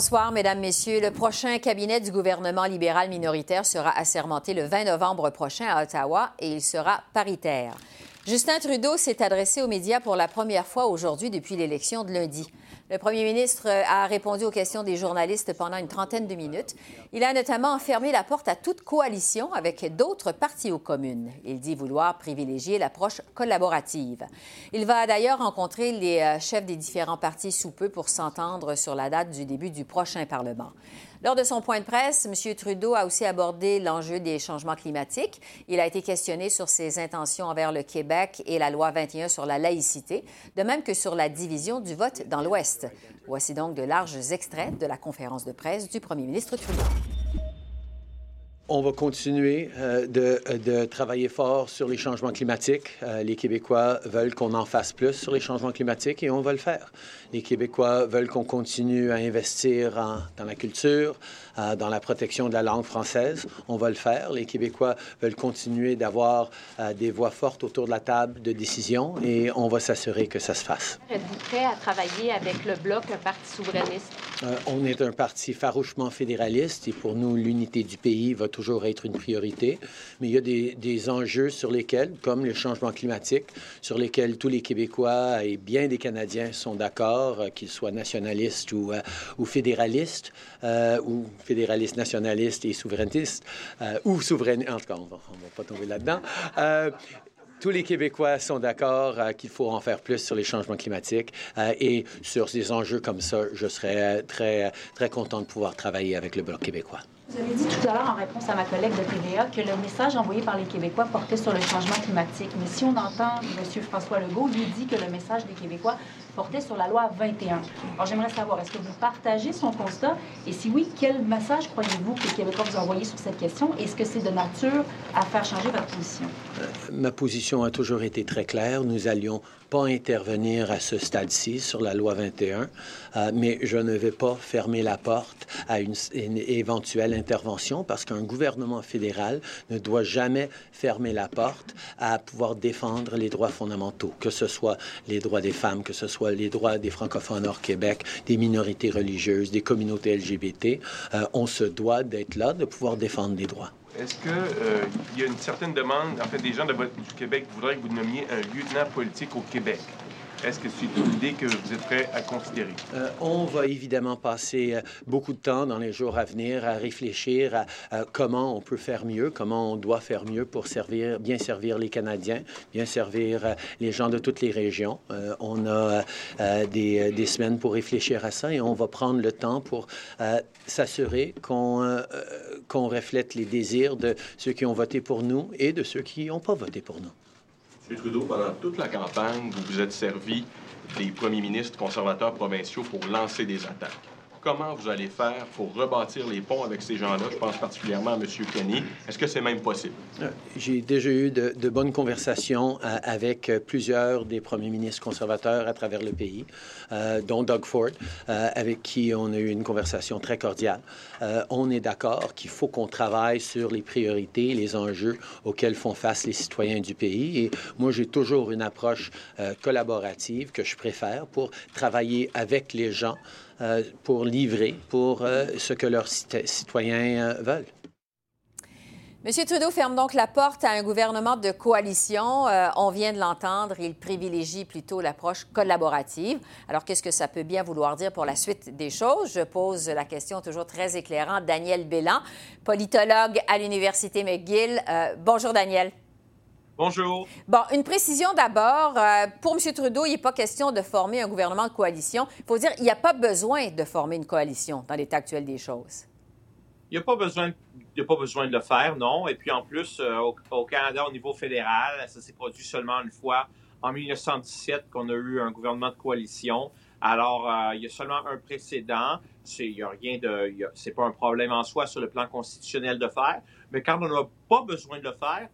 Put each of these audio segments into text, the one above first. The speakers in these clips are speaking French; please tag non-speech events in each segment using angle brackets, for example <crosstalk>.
Bonsoir, Mesdames, Messieurs. Le prochain cabinet du gouvernement libéral minoritaire sera assermenté le 20 novembre prochain à Ottawa et il sera paritaire. Justin Trudeau s'est adressé aux médias pour la première fois aujourd'hui depuis l'élection de lundi. Le premier ministre a répondu aux questions des journalistes pendant une trentaine de minutes. Il a notamment fermé la porte à toute coalition avec d'autres partis aux communes. Il dit vouloir privilégier l'approche collaborative. Il va d'ailleurs rencontrer les euh, chefs des différents partis sous peu pour s'entendre sur la date du début du prochain Parlement. Lors de son point de presse, M. Trudeau a aussi abordé l'enjeu des changements climatiques. Il a été questionné sur ses intentions envers le Québec et la loi 21 sur la laïcité, de même que sur la division du vote dans l'Ouest. Voici donc de larges extraits de la conférence de presse du premier ministre Trudeau. On va continuer euh, de, travailler fort sur les changements climatiques. Euh, les Québécois veulent qu'on en fasse plus sur les changements climatiques et on va le faire. Les Québécois veulent qu'on continue à investir dans la culture, euh, dans la protection de la langue française. On va le faire. Les Québécois veulent continuer d'avoir des voix fortes autour de la table de décision et on va s'assurer que ça se fasse. Êtes-vous prêt à travailler avec le Bloc, un parti souverainiste? on est un parti farouchement fédéraliste et pour nous, l'unité du pays va toujours être une priorité, mais il y a des, des enjeux sur lesquels, comme le changement climatique, sur lesquels tous les Québécois et bien des Canadiens sont d'accord, euh, qu'ils soient nationalistes ou, euh, ou fédéralistes, euh, ou fédéralistes, nationalistes et souverainistes, ou souverainistes, en tout cas, on ne va, pas tomber là-dedans tous les Québécois sont d'accord qu'il faut en faire plus sur les changements climatiques et sur ces enjeux comme ça, je serais très, très content de pouvoir travailler avec le Bloc québécois. Vous avez dit tout à l'heure, en réponse à ma collègue de TVA, que le message envoyé par les Québécois portait sur le changement climatique. Mais si on entend M. François Legault, lui dit que le message des Québécois portait sur la loi 21. Alors, j'aimerais savoir, est-ce que vous partagez son constat? Et si oui, quel message croyez-vous que les Québécois vous envoyé sur cette question? Est-ce que c'est de nature à faire changer votre position? Euh, ma position a toujours été très claire. Nous allions pas intervenir à ce stade-ci sur la loi 21, euh, mais je ne vais pas fermer la porte à une, éventuelle intervention parce qu'un gouvernement fédéral ne doit jamais fermer la porte à pouvoir défendre les droits fondamentaux, que ce soit les droits des femmes, que ce soit les droits des francophones hors Québec, des minorités religieuses, des communautés LGBT. Euh, on se doit d'être là, de pouvoir défendre les droits. Est-ce qu'il euh, y a une certaine demande, en fait, des gens du Québec voudraient que vous nommiez un lieutenant politique au Québec? Est-ce que c'est une idée que vous êtes prêt à considérer? Euh, on va évidemment passer euh, beaucoup de temps dans les jours à venir à réfléchir à, comment on peut faire mieux, comment on doit faire mieux pour servir, bien servir les Canadiens, bien servir les gens de toutes les régions. on a des, des, semaines pour réfléchir à ça et on va prendre le temps pour s'assurer qu'on qu'on reflète les désirs de ceux qui ont voté pour nous et de ceux qui n'ont pas voté pour nous. M. Trudeau, pendant toute la campagne, vous vous êtes servi des premiers ministres conservateurs provinciaux pour lancer des attaques comment vous allez faire pour rebâtir les ponts avec ces gens-là? Je pense particulièrement à M. Kenny. Est-ce que c'est même possible? Euh, j'ai déjà eu de, bonnes conversations euh, avec plusieurs des premiers ministres conservateurs à travers le pays, euh, dont Doug Ford, avec qui on a eu une conversation très cordiale. on est d'accord qu'il faut qu'on travaille sur les priorités, les enjeux auxquels font face les citoyens du pays. Et moi, j'ai toujours une approche collaborative que je préfère pour travailler avec les gens euh, pour livrer pour euh, ce que leurs citoyens euh, veulent. M. Trudeau ferme donc la porte à un gouvernement de coalition. on vient de l'entendre, il privilégie plutôt l'approche collaborative. Alors, qu'est-ce que ça peut bien vouloir dire pour la suite des choses? Je pose la question toujours très éclairante. Daniel Bélan, politologue à l'Université McGill. bonjour, Daniel. Bonjour. Bon, une précision d'abord. Euh, pour M. Trudeau, il n'est pas question de former un gouvernement de coalition. Il faut dire qu'il n'y a pas besoin de former une coalition dans l'état actuel des choses. Il n'y a, pas besoin, a pas besoin de le faire, non. Et puis en plus, euh, au, Canada, au niveau fédéral, ça s'est produit seulement une fois en 1917 qu'on a eu un gouvernement de coalition. Alors, euh, il y a seulement un précédent. Il y a rien de, c'est pas un problème en soi sur le plan constitutionnel de faire. Mais quand on n'a pas besoin de le faire,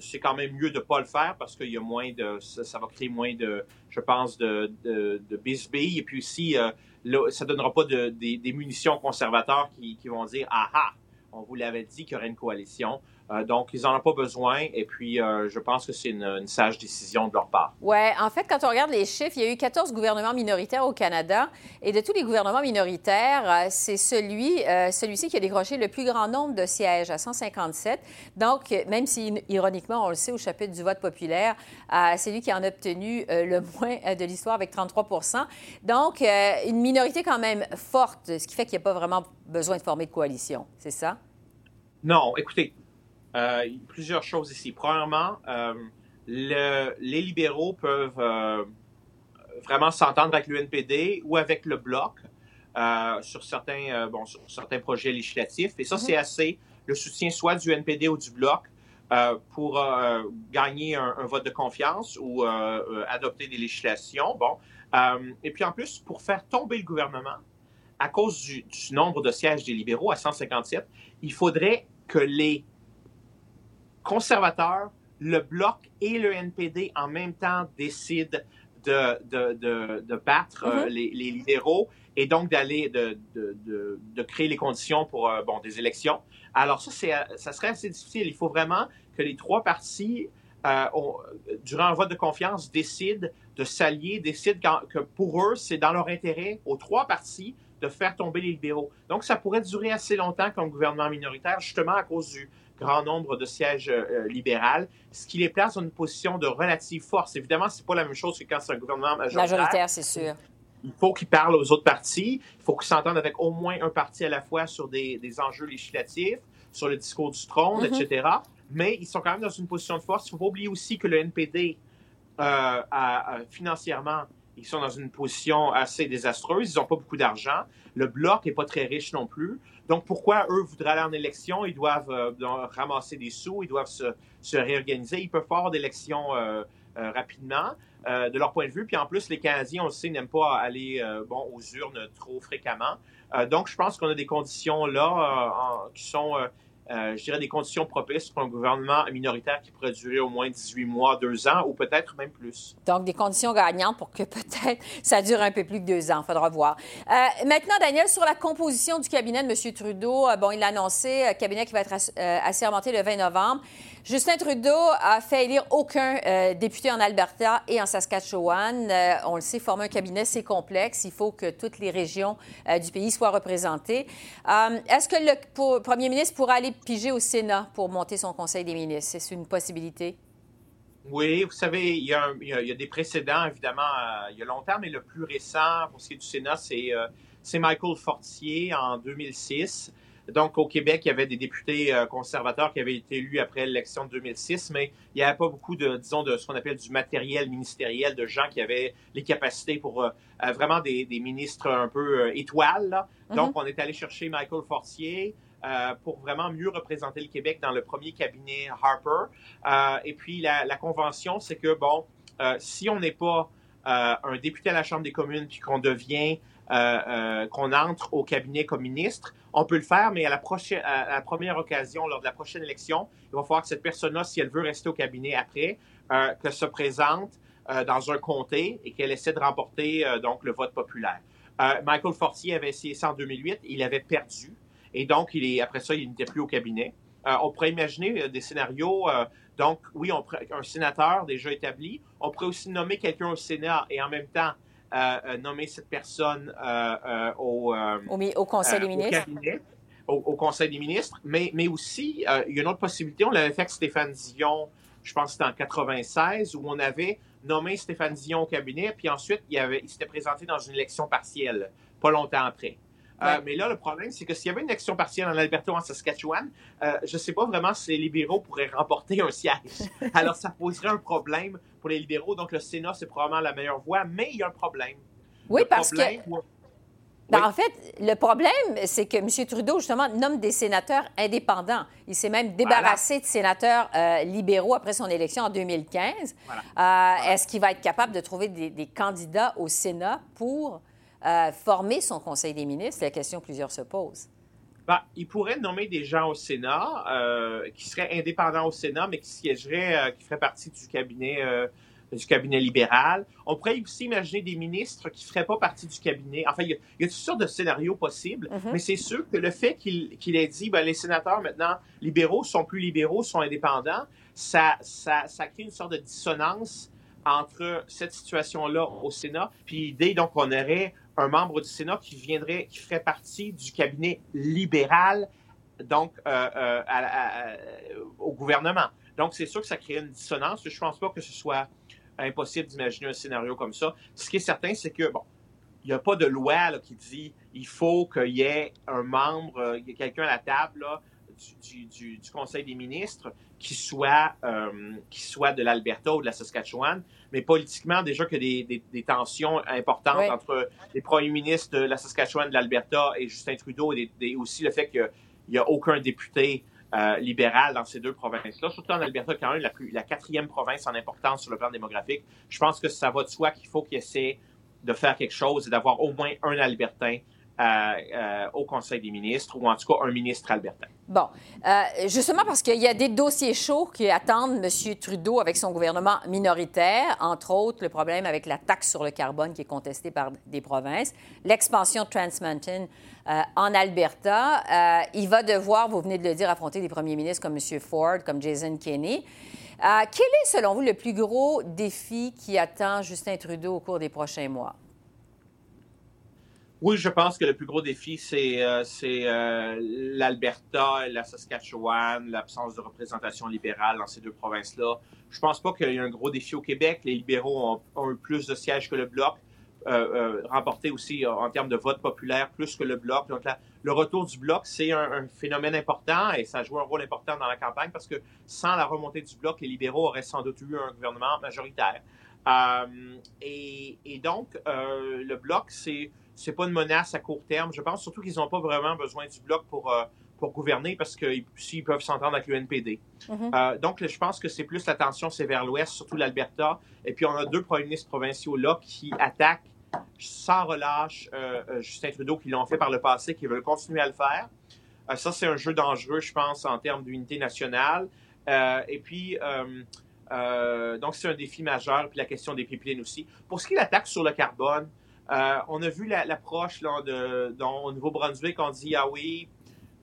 c'est quand même mieux de pas le faire parce qu'il y a moins de, ça, va créer moins de, je pense, de, de, de bisbilles. Et puis aussi, ça ne donnera pas des, munitions conservateurs qui, qui vont dire, ah, on vous l'avait dit qu'il y aurait une coalition. Euh, donc, ils n'en ont pas besoin. Et puis, euh, je pense que c'est une, sage décision de leur part. Oui. En fait, quand on regarde les chiffres, il y a eu 14 gouvernements minoritaires au Canada. Et de tous les gouvernements minoritaires, euh, c'est celui, celui-ci qui a décroché le plus grand nombre de sièges, à 157. Donc, même si, ironiquement, on le sait au chapitre du vote populaire, c'est lui qui en a obtenu le <laughs> moins de l'histoire avec 33% Donc, une minorité quand même forte, ce qui fait qu'il n'y a pas vraiment besoin de former de coalition. C'est ça? Non. Écoutez, euh, plusieurs choses ici. Premièrement, euh, les libéraux peuvent euh, vraiment s'entendre avec l'UNPD ou avec le Bloc sur, certains, bon, sur certains projets législatifs. Et ça, mhm. c'est assez le soutien soit du NPD ou du Bloc pour gagner un, vote de confiance ou adopter des législations. Bon. et puis en plus, pour faire tomber le gouvernement, à cause du, du nombre de sièges des libéraux à 157, il faudrait que les conservateurs, le Bloc et le NPD en même temps décident de, de, de, battre euh, mm-hmm. les, les, libéraux et donc d'aller de, de, créer les conditions pour euh, bon, des élections. Alors ça, ça serait assez difficile. Il faut vraiment que les trois partis, euh, durant un vote de confiance, décident de s'allier, décident que pour eux, c'est dans leur intérêt, aux trois partis, de faire tomber les libéraux. Donc, ça pourrait durer assez longtemps comme gouvernement minoritaire, justement à cause du grand nombre de sièges euh, libéraux, ce qui les place dans une position de relative force. Évidemment, c'est pas la même chose que quand c'est un gouvernement majoritaire. Majoritaire, c'est sûr. Il faut qu'ils parlent aux autres partis. Il faut qu'ils s'entendent avec au moins un parti à la fois sur des, enjeux législatifs, sur le discours du trône, mm-hmm. etc. Mais ils sont quand même dans une position de force. Il ne faut pas oublier aussi que le NPD, euh, financièrement, ils sont dans une position assez désastreuse. Ils n'ont pas beaucoup d'argent. Le bloc n'est pas très riche non plus. Donc, pourquoi eux voudraient aller en élection? Ils doivent euh, ramasser des sous, ils doivent se, réorganiser. Ils peuvent faire d'élections euh, euh, rapidement, de leur point de vue. Puis en plus, les Canadiens, on le sait, n'aiment pas aller aux urnes trop fréquemment. donc, je pense qu'on a des conditions là qui sont euh, je dirais, des conditions propices pour un gouvernement minoritaire qui pourrait durer au moins 18 mois, deux ans, ou peut-être même plus. Donc, des conditions gagnantes pour que <laughs> peut-être ça dure un peu plus que deux ans. Il faudra voir. Euh, maintenant, Daniel, sur la composition du cabinet de M. Trudeau, euh, bon, il a annoncé cabinet qui va être assermenté le 20 novembre. Justin Trudeau a fait élire aucun euh, député en Alberta et en Saskatchewan. Euh, on le sait, former un cabinet, c'est complexe. Il faut que toutes les régions euh, du pays soient représentées. Est-ce que le premier ministre pourra aller piger au Sénat pour monter son conseil des ministres? C'est une possibilité? Oui, vous savez, il y, a, des précédents, évidemment, il y a longtemps, mais le plus récent pour ce qui est du Sénat, c'est Michael Fortier en 2006. Donc, au Québec, il y avait des députés euh, conservateurs qui avaient été élus après l'élection de 2006, mais il n'y avait pas beaucoup de, disons, de ce qu'on appelle du matériel ministériel, de gens qui avaient les capacités pour euh, euh, vraiment des, ministres un peu étoiles. Mm-hmm. Donc, on est allé chercher Michael Fortier. pour vraiment mieux représenter le Québec dans le premier cabinet Harper. et puis la, convention, c'est que bon, si on n'est pas un député à la Chambre des communes puis qu'on devient qu'on entre au cabinet comme ministre, on peut le faire, mais à la, première occasion, lors de la prochaine élection, il va falloir que cette personne-là, si elle veut rester au cabinet après, euh, qu'elle se présente euh, dans un comté et qu'elle essaie de remporter euh, donc le vote populaire. Michael Fortier avait essayé ça en 2008, il avait perdu, et donc il est, après ça, il n'était plus au cabinet. on pourrait imaginer des scénarios. donc, oui, on, un sénateur déjà établi. On pourrait aussi nommer quelqu'un au Sénat et en même temps euh, nommer cette personne euh, euh, au, au, Conseil des ministres? au, Conseil des ministres. Mais, mais aussi, il y a une autre possibilité. On l'avait fait avec Stéphane Dion, je pense que c'était en 96, où on avait nommé Stéphane Dion au cabinet, puis ensuite, il, avait, il s'était présenté dans une élection partielle, pas longtemps après. Euh, mais là, le problème, c'est que s'il y avait une élection partielle en Alberta ou en Saskatchewan, euh, je ne sais pas vraiment si les libéraux pourraient remporter un siège. <laughs> Alors, ça poserait un problème pour les libéraux. Donc, le Sénat, c'est probablement la meilleure voie, mais il y a un problème. Oui, parce que... Ben, en fait, le problème, c'est que M. Trudeau, justement, nomme des sénateurs indépendants. Il s'est même débarrassé de sénateurs euh, libéraux après son élection en 2015. Est-ce qu'il va être capable de trouver des candidats au Sénat pour former son Conseil des ministres? C'est la question que plusieurs se posent. Ben, il pourrait nommer des gens au Sénat euh, qui seraient indépendants au Sénat, mais qui siégeraient, euh, qui feraient partie du cabinet euh, du cabinet libéral. On pourrait aussi imaginer des ministres qui ne feraient pas partie du cabinet. Enfin, il y a, il y a toutes sortes de scénarios possibles, Mhm. mais c'est sûr que le fait qu'il ait dit ben, les sénateurs maintenant libéraux sont plus libéraux, sont indépendants, ça, ça, ça crée une sorte de dissonance entre cette situation-là au Sénat, puis l'idée donc qu'on aurait un membre du Sénat qui viendrait, qui ferait partie du cabinet libéral, donc euh, euh, à- au gouvernement. Donc c'est sûr que ça crée une dissonance. Je pense pas que ce soit impossible d'imaginer un scénario comme ça. Ce qui est certain, c'est que bon, il n'y a pas de loi là, qui dit il faut qu'il y ait un membre, euh, quelqu'un à la table là, du, du- du- du Conseil des ministres qui soit, euh, qui soit de l'Alberta ou de la Saskatchewan. Mais politiquement, déjà a des, des- des tensions importantes Oui. entre les premiers ministres de la Saskatchewan, de l'Alberta et Justin Trudeau, et des- aussi le fait qu'il n'y a aucun député euh, libéral dans ces deux provinces-là, surtout en Alberta, quand même la, plus, la quatrième province en importance sur le plan démographique. Je pense que ça va de soi qu'il faut qu'il essaie de faire quelque chose et d'avoir au moins un Albertain euh, euh, au Conseil des ministres, ou en tout cas un ministre albertain. Bon, euh, justement parce qu'il y a des dossiers chauds qui attendent M. Trudeau avec son gouvernement minoritaire, entre autres le problème avec la taxe sur le carbone qui est contestée par des provinces, l'expansion Trans Mountain euh, en Alberta. Euh, il va devoir, vous venez de le dire, affronter des premiers ministres comme M. Ford, comme Jason Kenney. Quel est, selon vous, le plus gros défi qui attend Justin Trudeau au cours des prochains mois? Oui, je pense que le plus gros défi, c'est euh, euh, l'Alberta la Saskatchewan, l'absence de représentation libérale dans ces deux provinces-là. Je pense pas qu'il y ait un gros défi au Québec. Les libéraux ont, eu plus de sièges que le Bloc, euh, euh, remporté aussi euh, en termes de vote populaire plus que le Bloc. Donc, la- le retour du Bloc, c'est un, phénomène important et ça joue un rôle important dans la campagne parce que sans la remontée du Bloc, les libéraux auraient sans doute eu un gouvernement majoritaire. Euh, et, et donc, le Bloc, c'est c'est pas une menace à court terme. Je pense surtout qu'ils n'ont pas vraiment besoin du bloc pour, euh, pour gouverner parce que s'ils peuvent s'entendre avec le NPD. Mhm. Euh, donc, je pense que c'est plus l'attention, c'est vers l'ouest, surtout l'Alberta. Et puis, on a deux premiers ministres provinciaux là qui attaquent sans relâche euh, euh, Justin Trudeau, qui l'ont fait par le passé, qui veulent continuer à le faire. Euh, ça, c'est un jeu dangereux, je pense, en termes d'unité nationale. Et puis, donc, c'est un défi majeur. Puis la question des pipelines aussi. Pour ce qui est de l'attaque sur le carbone, euh, on a vu la- l'approche de, dont, au Nouveau-Brunswick, on dit, ah oui,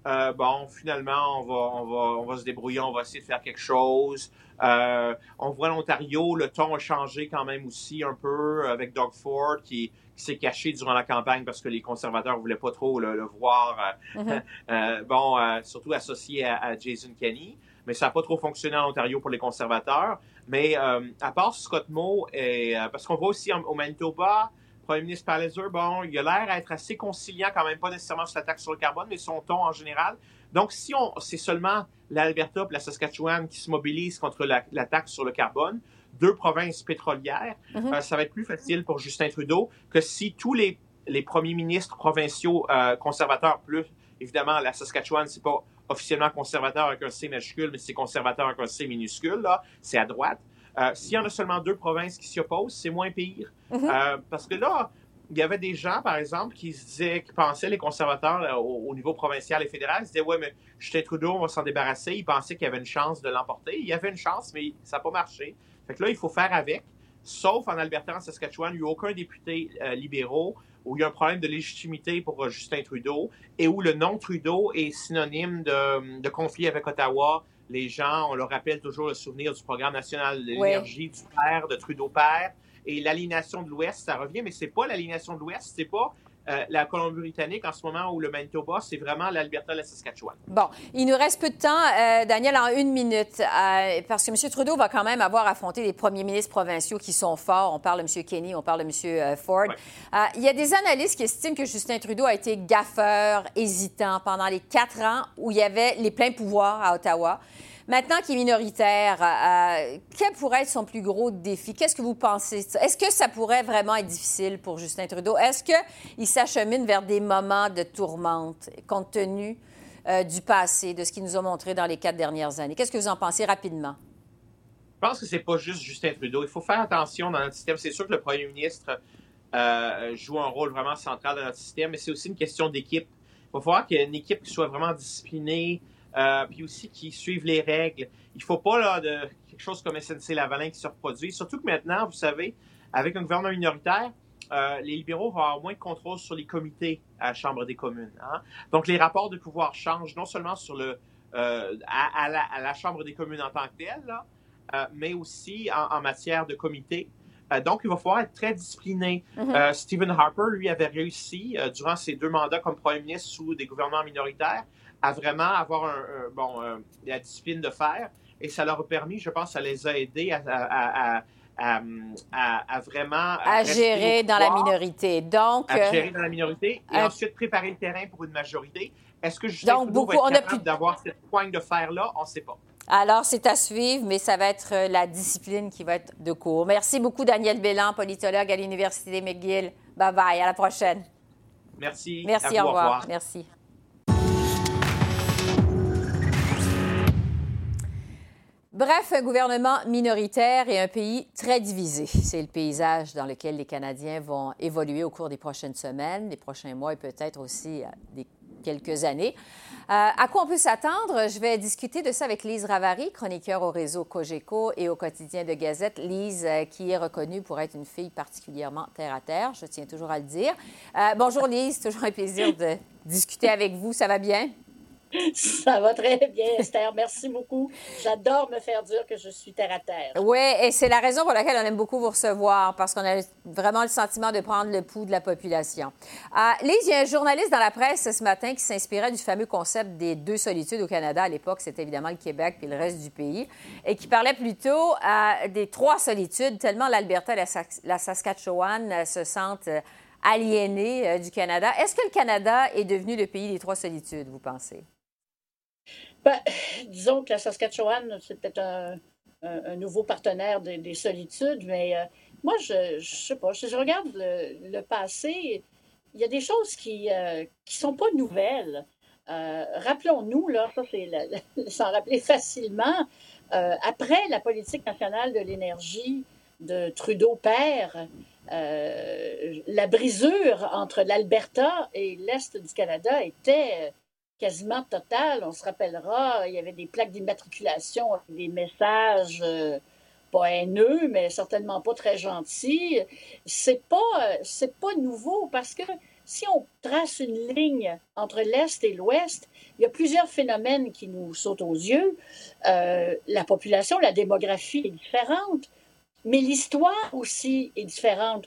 euh, bon, finalement, on va, on, va, on va se débrouiller, on va essayer de faire quelque chose. Euh, on voit l'Ontario, le ton a changé quand même aussi un peu avec Doug Ford qui, qui s'est caché durant la campagne parce que les conservateurs voulaient pas trop le, le voir, euh, <laughs> bon, surtout associé à, à Jason Kenney. Mais ça n'a pas trop fonctionné en Ontario pour les conservateurs. Mais à part Scott Moe, et, parce qu'on voit aussi en- au Manitoba, Premier ministre Palliser, bon, il a l'air à être assez conciliant quand même, pas nécessairement sur la taxe sur le carbone, mais son ton en général. Donc, si on, c'est seulement l'Alberta et la Saskatchewan qui se mobilisent contre la, la taxe sur le carbone, deux provinces pétrolières, Mhm. euh, ça va être plus facile pour Justin Trudeau que si tous les, les premiers ministres provinciaux euh, conservateurs, plus évidemment la Saskatchewan, c'est pas officiellement conservateur avec un C majuscule, mais c'est conservateur avec un C minuscule, là, c'est à droite. Euh, S'il y en a seulement deux provinces qui s'y opposent, c'est moins pire. Mhm. Euh, parce que là, il y avait des gens, par exemple, qui se disaient, qui pensaient, les conservateurs là, au, au niveau provincial et fédéral, ils se disaient, ouais, mais Justin Trudeau, on va s'en débarrasser. Ils pensaient qu'il y avait une chance de l'emporter. Il y avait une chance, mais ça n'a pas marché. Fait que là, il faut faire avec. Sauf en Alberta, en Saskatchewan, il n'y a eu aucun député euh, libéraux où il y a un problème de légitimité pour euh, Justin Trudeau et où le nom Trudeau est synonyme de, de conflit avec Ottawa. Les gens, on leur rappelle toujours le souvenir du programme national de l'énergie du père, de Trudeau père. Et l'alignation de l'Ouest, ça revient, mais c'est pas l'alignation de l'Ouest, c'est pas euh, la Colombie-Britannique en ce moment ou le Manitoba, c'est vraiment l'Alberta et la Saskatchewan. Bon, il nous reste peu de temps, euh, Daniel, en une minute, euh, parce que M. Trudeau va quand même avoir affronté les premiers ministres provinciaux qui sont forts. On parle de M. Kenny, on parle de M. Ford. Ouais. Il y a des analystes qui estiment que Justin Trudeau a été gaffeur, hésitant pendant les quatre ans où il y avait les pleins pouvoirs à Ottawa. Maintenant qu'il est minoritaire, euh, quel pourrait être son plus gros défi? Qu'est-ce que vous pensez? Est-ce que ça pourrait vraiment être difficile pour Justin Trudeau? Est-ce qu'il s'achemine vers des moments de tourmente, compte tenu euh, du passé, de ce qu'il nous a montré dans les quatre dernières années? Qu'est-ce que vous en pensez rapidement? Je pense que c'est pas juste Justin Trudeau. Il faut faire attention dans notre système. C'est sûr que le premier ministre euh, joue un rôle vraiment central dans notre système, mais c'est aussi une question d'équipe. Il va falloir qu'il y ait une équipe qui soit vraiment disciplinée, euh, puis aussi qui suive les règles. Il faut pas là de quelque chose comme SNC Lavalin qui se reproduit. Surtout que maintenant, vous savez, avec un gouvernement minoritaire, euh, les libéraux vont avoir moins de contrôle sur les comités à la Chambre des communes. Hein. Donc, les rapports de pouvoir changent non seulement sur le, euh, à, la, à, la, Chambre des communes en tant que telle, là, euh, mais aussi en, en, matière de comité. Donc, il va falloir être très discipliné. Mm -hmm. Stephen Harper, lui, avait réussi, durant ses deux mandats comme premier ministre sous des gouvernements minoritaires, à vraiment avoir un, un bon, la discipline de faire. Et ça leur a permis, je pense, ça les a aidés à, à, à à, à, à, vraiment à gérer dans la minorité. Donc, à gérer dans la minorité et euh, ensuite préparer le terrain pour une majorité. Est-ce que Justin donc, beaucoup, on capable pu... d'avoir cette poigne de fer-là? On ne sait pas. Alors, c'est à suivre, mais ça va être la discipline qui va être de cours. Merci beaucoup, Daniel Bélan, politologue à l'Université McGill. Bye-bye. À la prochaine. Merci. Merci, à au vous, revoir. Au revoir. Merci. Bref, un gouvernement minoritaire et un pays très divisé. C'est le paysage dans lequel les Canadiens vont évoluer au cours des prochaines semaines, des prochains mois et peut-être aussi des quelques années. Euh, à quoi on peut s'attendre? Je vais discuter de ça avec Lise Ravary, chroniqueur au réseau Cogeco et au quotidien de Gazette. Lise, euh, qui est reconnue pour être une fille particulièrement terre-à-terre, je tiens toujours à le dire. Euh, bonjour Lise, <laughs> toujours un plaisir de discuter avec vous. Ça va bien? <laughs> Ça va très bien, Esther. Merci beaucoup. J'adore me faire dire que je suis terre à terre. Oui, et c'est la raison pour laquelle on aime beaucoup vous recevoir, parce qu'on a vraiment le sentiment de prendre le pouls de la population. Euh, Lise, il y a un journaliste dans la presse ce matin qui s'inspirait du fameux concept des deux solitudes au Canada. À l'époque, c'était évidemment le Québec puis le reste du pays, et qui parlait plutôt euh, des trois solitudes, tellement l'Alberta et la, Saskatchewan euh, se sentent aliénés euh, du Canada. Est-ce que le Canada est devenu le pays des trois solitudes, vous pensez? Ben, disons que la Saskatchewan, c'est peut-être un, nouveau partenaire des, des solitudes, mais euh, moi, je ne sais pas, si je regarde le, passé, il y a des choses qui ne euh, sont pas nouvelles. Euh, Rappelons-nous, là, ça c'est s'en <laughs> rappeler facilement, après la politique nationale de l'énergie de Trudeau père, la brisure entre l'Alberta et l'Est du Canada était quasiment totale. On se rappellera, il y avait des plaques d'immatriculation des messages euh, pas haineux, mais certainement pas très gentils. C'est pas, c'est pas nouveau parce que si on trace une ligne entre l'Est et l'Ouest, il y a plusieurs phénomènes qui nous sautent aux yeux. Euh, la population, la démographie est différente, mais l'histoire aussi est différente.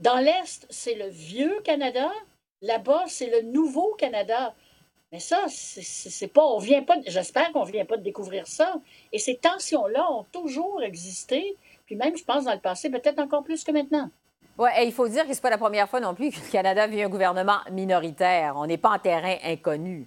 Dans l'Est, c'est le vieux Canada. Là-bas, c'est le nouveau Canada. Mais ça, c'est pas, on vient pas, j'espère qu'on vient pas de découvrir ça. Et ces tensions-là ont toujours existé, puis même, je pense, dans le passé, peut-être encore plus que maintenant. Oui, et il faut dire que c'est pas la première fois non plus que le Canada vit un gouvernement minoritaire. On n'est pas en terrain inconnu.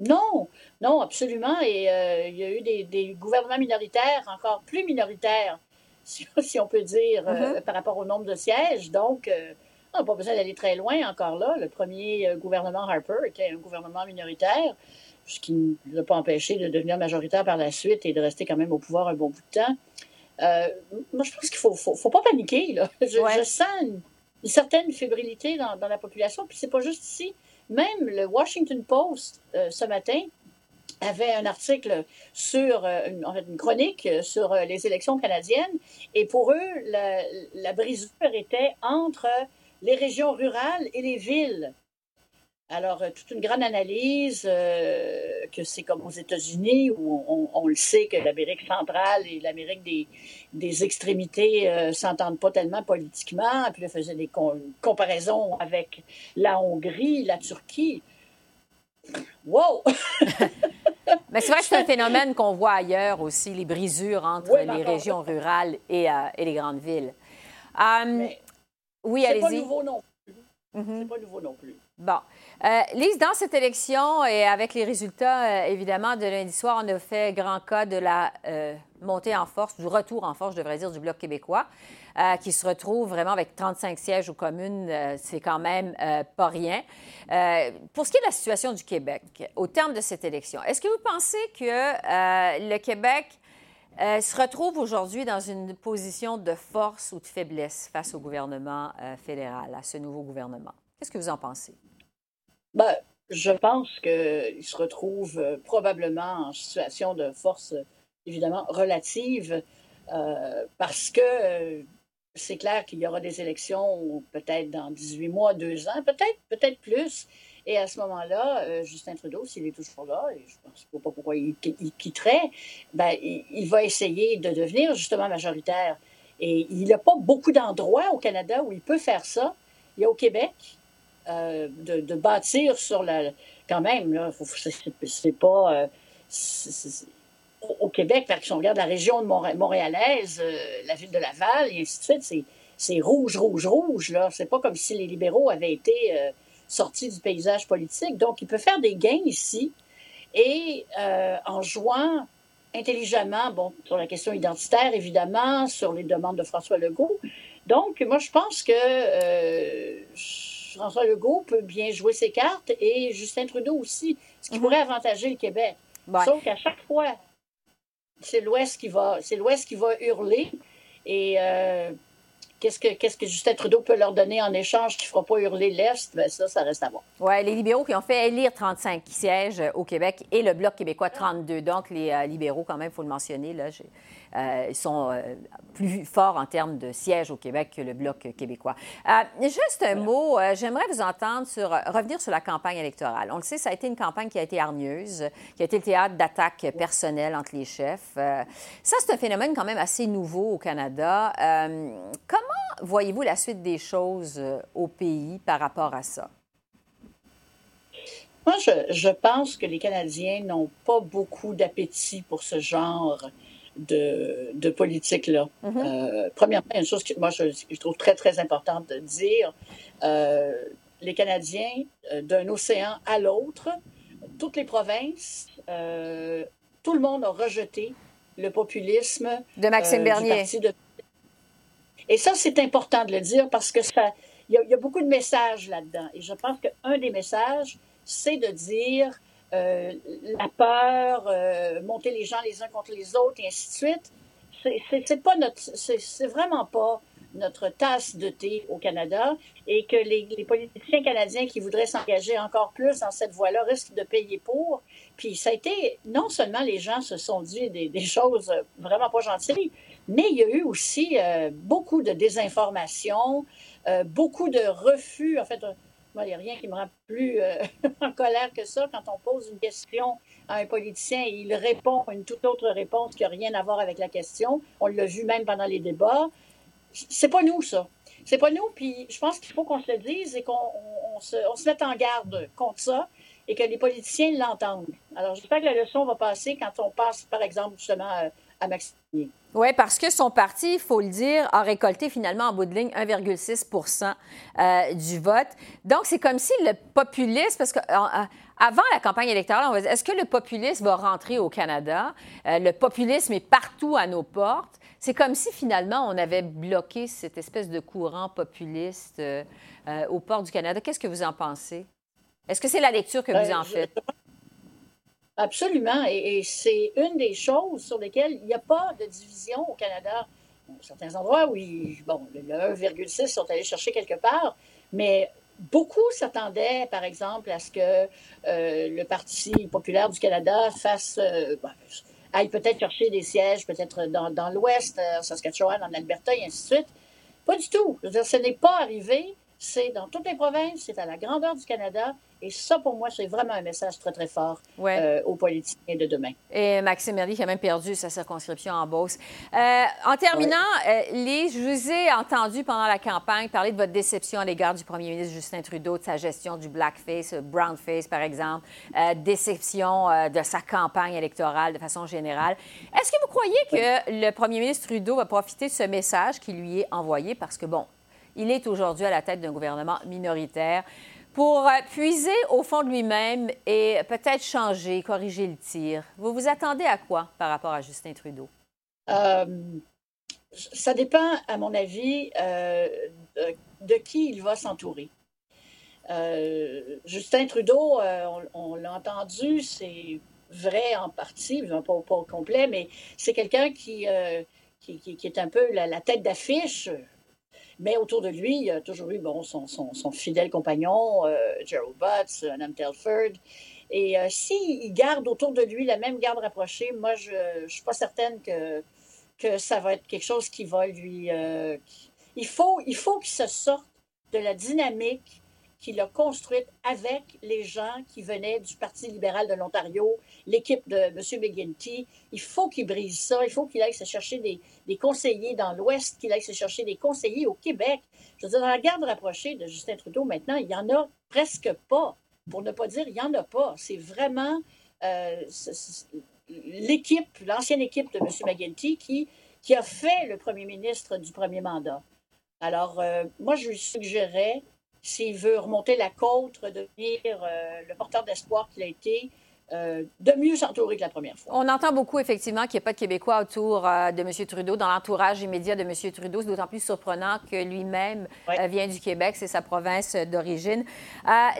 Non, non, absolument. Et euh, il y a eu des, des, gouvernements minoritaires encore plus minoritaires, si, <laughs> si on peut dire, mm -hmm. euh, par rapport au nombre de sièges. Donc, euh, on n'a pas besoin d'aller très loin encore là. Le premier euh, gouvernement Harper était un gouvernement minoritaire, ce qui ne l'a pas empêché de devenir majoritaire par la suite et de rester quand même au pouvoir un bon bout de temps. Euh, moi, je pense qu'il ne faut, faut, faut, pas paniquer. Là. Je, ouais. je sens une, une, certaine fébrilité dans, dans la population. Puis c'est pas juste ici. Même le Washington Post, euh, ce matin, avait un article sur, euh, une, en fait, une chronique sur les élections canadiennes. Et pour eux, la, la brisure était entre les régions rurales et les villes. Alors, euh, toute une grande analyse, euh, que c'est comme aux États-Unis, où on, on, le sait que l'Amérique centrale et l'Amérique des, des extrémités euh, s'entendent pas tellement politiquement, puis là, faisait des com comparaisons avec la Hongrie, la Turquie. Wow! <laughs> Mais c'est vrai que c'est un <laughs> phénomène qu'on voit ailleurs aussi, les brisures entre oui, les régions rurales et, euh, et, les grandes villes. Um, Mais... Oui, allez-y. C'est pas nouveau non plus. Mm -hmm. C'est pas nouveau non plus. Bon. Euh, Lise, dans cette élection et avec les résultats, euh, évidemment, de lundi soir, on a fait grand cas de la euh, montée en force, du retour en force, je devrais dire, du Bloc québécois, qui se retrouve vraiment avec 35 sièges aux communes. C'est quand même pas rien. pour ce qui est de la situation du Québec, au terme de cette élection, est-ce que vous pensez que le Québec euh, se retrouve aujourd'hui dans une position de force ou de faiblesse face au gouvernement euh, fédéral, à ce nouveau gouvernement. Qu'est-ce que vous en pensez? Ben, je pense qu'il se retrouve euh, probablement en situation de force, évidemment, relative, parce que c'est clair qu'il y aura des élections peut-être dans 18 mois, 2 ans, peut-être, peut-être plus. Et à ce moment-là, Justin Trudeau, s'il est toujours là, et je ne pense pas pourquoi il, quitterait, ben, il, va essayer de devenir justement majoritaire. Et il n'a pas beaucoup d'endroits au Canada où il peut faire ça. Il y a au Québec, euh, de, bâtir sur la. Quand même, c'est pas. Euh, au Québec, si on regarde la région de montréalaise, euh, la ville de Laval, et ainsi de suite, c'est rouge, rouge, rouge. là. C'est pas comme si les libéraux avaient été sortis du paysage politique. Donc, il peut faire des gains ici. Et en jouant intelligemment, bon, sur la question identitaire, évidemment, sur les demandes de François Legault. Donc, moi, je pense que François Legault peut bien jouer ses cartes et Justin Trudeau aussi, ce qui mhm. pourrait avantager le Québec. Sauf qu'à chaque fois, c'est l'Ouest qui va, c'est l'Ouest qui va hurler et euh, qu'est-ce que, qu'est-ce que Justin Trudeau peut leur donner en échange qui ne fera pas hurler l'Est? Ben ça, ça reste à voir. Oui, les libéraux qui ont fait élire 35 sièges au Québec et le Bloc québécois 32. Donc, les euh, libéraux, quand même, il faut le mentionner, là, euh, ils sont euh, plus forts en termes de sièges au Québec que le Bloc québécois. Euh, juste un mot, j'aimerais vous entendre sur, revenir sur la campagne électorale. On le sait, ça a été une campagne qui a été hargneuse, qui a été le théâtre d'attaques personnelles entre les chefs. ça, c'est un phénomène quand même assez nouveau au Canada. comment voyez-vous la suite des choses au pays par rapport à ça? Moi, je, je, pense que les Canadiens n'ont pas beaucoup d'appétit pour ce genre de, de politique-là. Mm-hmm. Euh, premièrement, une chose que moi, je, trouve très, très importante de dire, euh, les Canadiens, euh, d'un océan à l'autre, toutes les provinces, tout le monde a rejeté le populisme de Maxime Bernier. Et ça, c'est important de le dire parce que ça, il y, a beaucoup de messages là-dedans. Et je pense qu'un des messages, c'est de dire euh, la peur, euh, monter les gens les uns contre les autres, et ainsi de suite. C'est pas vraiment pas notre tasse de thé au Canada et que les, politiciens canadiens qui voudraient s'engager encore plus dans cette voie-là risquent de payer pour. Puis ça a été, non seulement les gens se sont dit des, choses vraiment pas gentilles, mais il y a eu aussi euh, beaucoup de désinformation, beaucoup de refus, en fait, il n'y a rien qui me rend plus euh, <laughs> en colère que ça quand on pose une question à un politicien et il répond une toute autre réponse qui n'a rien à voir avec la question. On l'a vu même pendant les débats. C'est pas nous, ça. C'est pas nous, puis je pense qu'il faut qu'on se le dise et qu'on se, se mette en garde contre ça et que les politiciens l'entendent. Alors, j'espère que la leçon va passer quand on passe, par exemple, justement, euh, à. Oui, parce que son parti, il faut le dire, a récolté finalement en bout de ligne 1,6 euh, du vote. Donc, c'est comme si le populisme, parce que avant la campagne électorale, on va dire, est-ce que le populisme va rentrer au Canada? Euh, le populisme est partout à nos portes. C'est comme si finalement on avait bloqué cette espèce de courant populiste euh, aux portes du Canada. Qu'est-ce que vous en pensez? Est-ce que c'est la lecture que vous en faites? Absolument. Et, c'est une des choses sur lesquelles il n'y a pas de division au Canada. certains endroits, oui, bon, le 1,6 sont allés chercher quelque part, mais beaucoup s'attendaient, par exemple, à ce que euh, le Parti populaire du Canada fasse, euh, aille peut-être chercher des sièges, peut-être dans, dans l'Ouest, en Saskatchewan, en Alberta, et ainsi de suite. Pas du tout. Je veux dire, ce n'est pas arrivé. C'est dans toutes les provinces, c'est à la grandeur du Canada. Et ça, pour moi, c'est vraiment un message très, très fort euh, aux politiciens de demain. Et Maxime Merdy qui a même perdu sa circonscription en Beauce. Euh, en terminant, euh, Lise, je vous ai entendu pendant la campagne parler de votre déception à l'égard du premier ministre Justin Trudeau, de sa gestion du blackface, brownface, par exemple, déception de sa campagne électorale de façon générale. Est-ce que vous croyez que le premier ministre Trudeau va profiter de ce message qui lui est envoyé? Parce que, bon, il est aujourd'hui à la tête d'un gouvernement minoritaire pour euh, puiser au fond de lui-même et peut-être changer, corriger le tir. Vous vous attendez à quoi par rapport à Justin Trudeau? Euh, ça dépend, à mon avis, euh, de, qui il va s'entourer. Justin Trudeau, on, l'a entendu, c'est vrai en partie, pas, pas au complet, mais c'est quelqu'un qui, qui, est un peu la tête d'affiche Mais autour de lui, il y a toujours eu bon, son, fidèle compagnon, euh, Gerald Butts, Nam Telford. Et s'il garde autour de lui la même garde rapprochée, moi, je ne suis pas certaine que, que ça va être quelque chose qui va lui... il faut, il faut qu'il se sorte de la dynamique qu'il a construite avec les gens qui venaient du Parti libéral de l'Ontario, l'équipe de M. McGuinty. Il faut qu'il brise ça. Il faut qu'il aille se chercher des, conseillers dans l'Ouest, qu'il aille se chercher des conseillers au Québec. Je veux dire, dans la garde rapprochée de Justin Trudeau, maintenant, il n'y en a presque pas. Pour ne pas dire, il n'y en a pas. C'est vraiment euh, l'équipe, l'ancienne équipe de M. McGuinty qui, qui a fait le premier ministre du premier mandat. Alors, euh, moi, je lui suggérais s'il veut remonter la côte, redevenir euh, le porteur d'espoir qu'il a été, euh, de mieux s'entourer que la première fois. On entend beaucoup, effectivement, qu'il n'y a pas de Québécois autour euh, de M. Trudeau, dans l'entourage immédiat de M. Trudeau. C'est d'autant plus surprenant que lui-même vient du Québec, c'est sa province d'origine.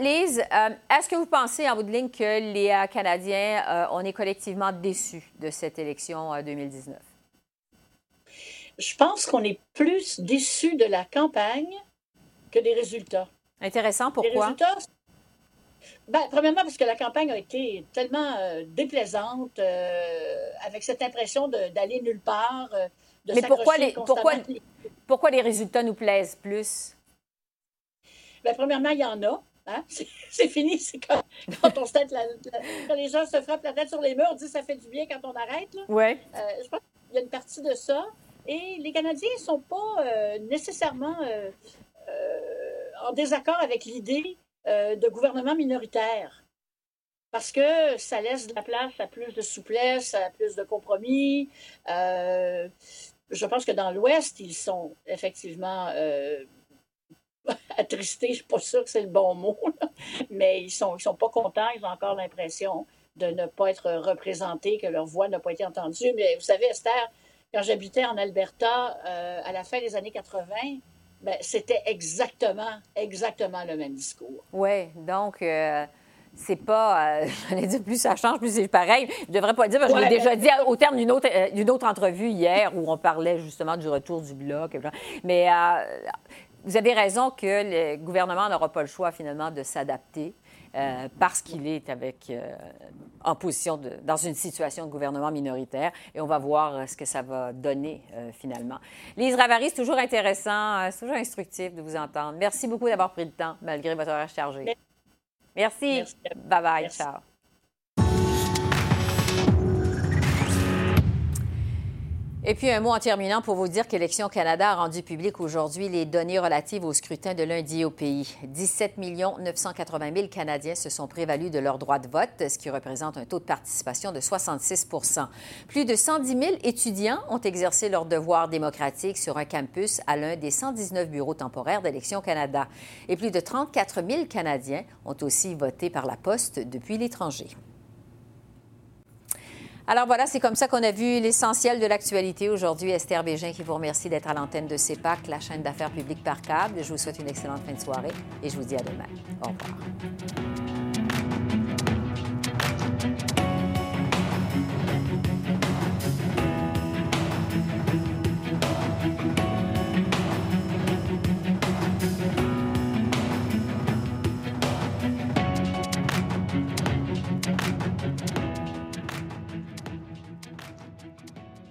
Lise, est-ce que vous pensez, en bout de ligne, que les Canadiens, on est collectivement déçus de cette élection 2019? Je pense qu'on est plus déçus de la campagne que des résultats. Intéressant, pourquoi? Les résultats, ben, premièrement, parce que la campagne a été tellement euh, déplaisante, euh, avec cette impression d'aller nulle part, euh, de Mais pourquoi les, pourquoi, pourquoi les résultats nous plaisent plus? Ben, premièrement, il y en a. Hein? <laughs> C'est fini. C'est quand, quand, on se tête quand les gens se frappent la tête sur les murs, on dit ça fait du bien quand on arrête. Oui. je pense qu'il y a une partie de ça. Et les Canadiens ne sont pas nécessairement en désaccord avec l'idée euh, de gouvernement minoritaire. Parce que ça laisse de la place à plus de souplesse, à plus de compromis. Euh, je pense que dans l'Ouest, ils sont effectivement euh, <laughs> attristés. Je ne suis pas sûre que c'est le bon mot, mais ils ne sont, ils sont pas contents. Ils ont encore l'impression de ne pas être représentés, que leur voix n'a pas été entendue. Mais vous savez, Esther, quand j'habitais en Alberta à la fin des années 80, ben, c'était exactement, exactement le même discours. Oui, donc. Euh, c'est pas, euh, <laughs> j'allais dire plus ça change, plus c'est pareil. Je devrais pas dire, parce que je l'ai déjà dit au terme d'une autre, euh, d'une autre entrevue hier où on parlait justement du retour du bloc. Mais vous avez raison que le gouvernement n'aura pas le choix finalement de s'adapter. Euh, parce qu'il est avec, euh, en position de, dans une situation de gouvernement minoritaire. Et on va voir euh, ce que ça va donner finalement. Lise Ravary, c'est toujours intéressant, c'est toujours instructif de vous entendre. Merci beaucoup d'avoir pris le temps, malgré votre horaire chargé. Merci. Bye bye. Ciao. Et puis un mot en terminant pour vous dire qu'Élections Canada a rendu public aujourd'hui les données relatives au scrutin de lundi au pays. 17 980 000 Canadiens se sont prévalus de leur droit de vote, ce qui représente un taux de participation de 66% Plus de 110 000 étudiants ont exercé leur devoir démocratique sur un campus à l'un des 119 bureaux temporaires d'Élections Canada. Et plus de 34 000 Canadiens ont aussi voté par la poste depuis l'étranger. Alors voilà, c'est comme ça qu'on a vu l'essentiel de l'actualité aujourd'hui. Esther Bégin qui vous remercie d'être à l'antenne de CEPAC, la chaîne d'affaires publiques par câble. Je vous souhaite une excellente fin de soirée et je vous dis à demain. Au revoir.